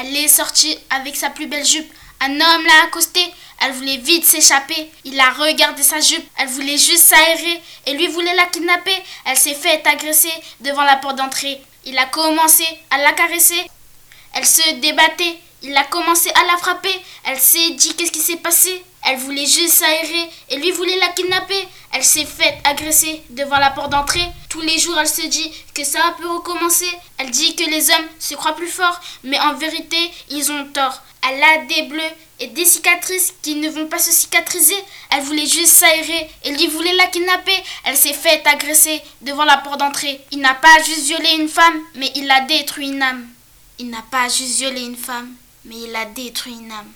Elle est sortie avec sa plus belle jupe. Un homme l'a accostée. Elle voulait vite s'échapper. Il a regardé sa jupe. Elle voulait juste s'aérer et lui voulait la kidnapper. Elle s'est fait agresser devant la porte d'entrée. Il a commencé à la caresser. Elle se débattait. Il a commencé à la frapper. Elle s'est dit qu'est-ce qui s'est passé? Elle voulait juste s'aérer et lui voulait la kidnapper. Elle s'est faite agresser devant la porte d'entrée. Tous les jours, elle se dit que ça peut recommencer. Elle dit que les hommes se croient plus forts, mais en vérité, ils ont tort. Elle a des bleus et des cicatrices qui ne vont pas se cicatriser. Elle voulait juste s'aérer et lui voulait la kidnapper. Elle s'est faite agresser devant la porte d'entrée. Il n'a pas juste violé une femme, mais il a détruit une âme. Il n'a pas juste violé une femme, mais il a détruit une âme.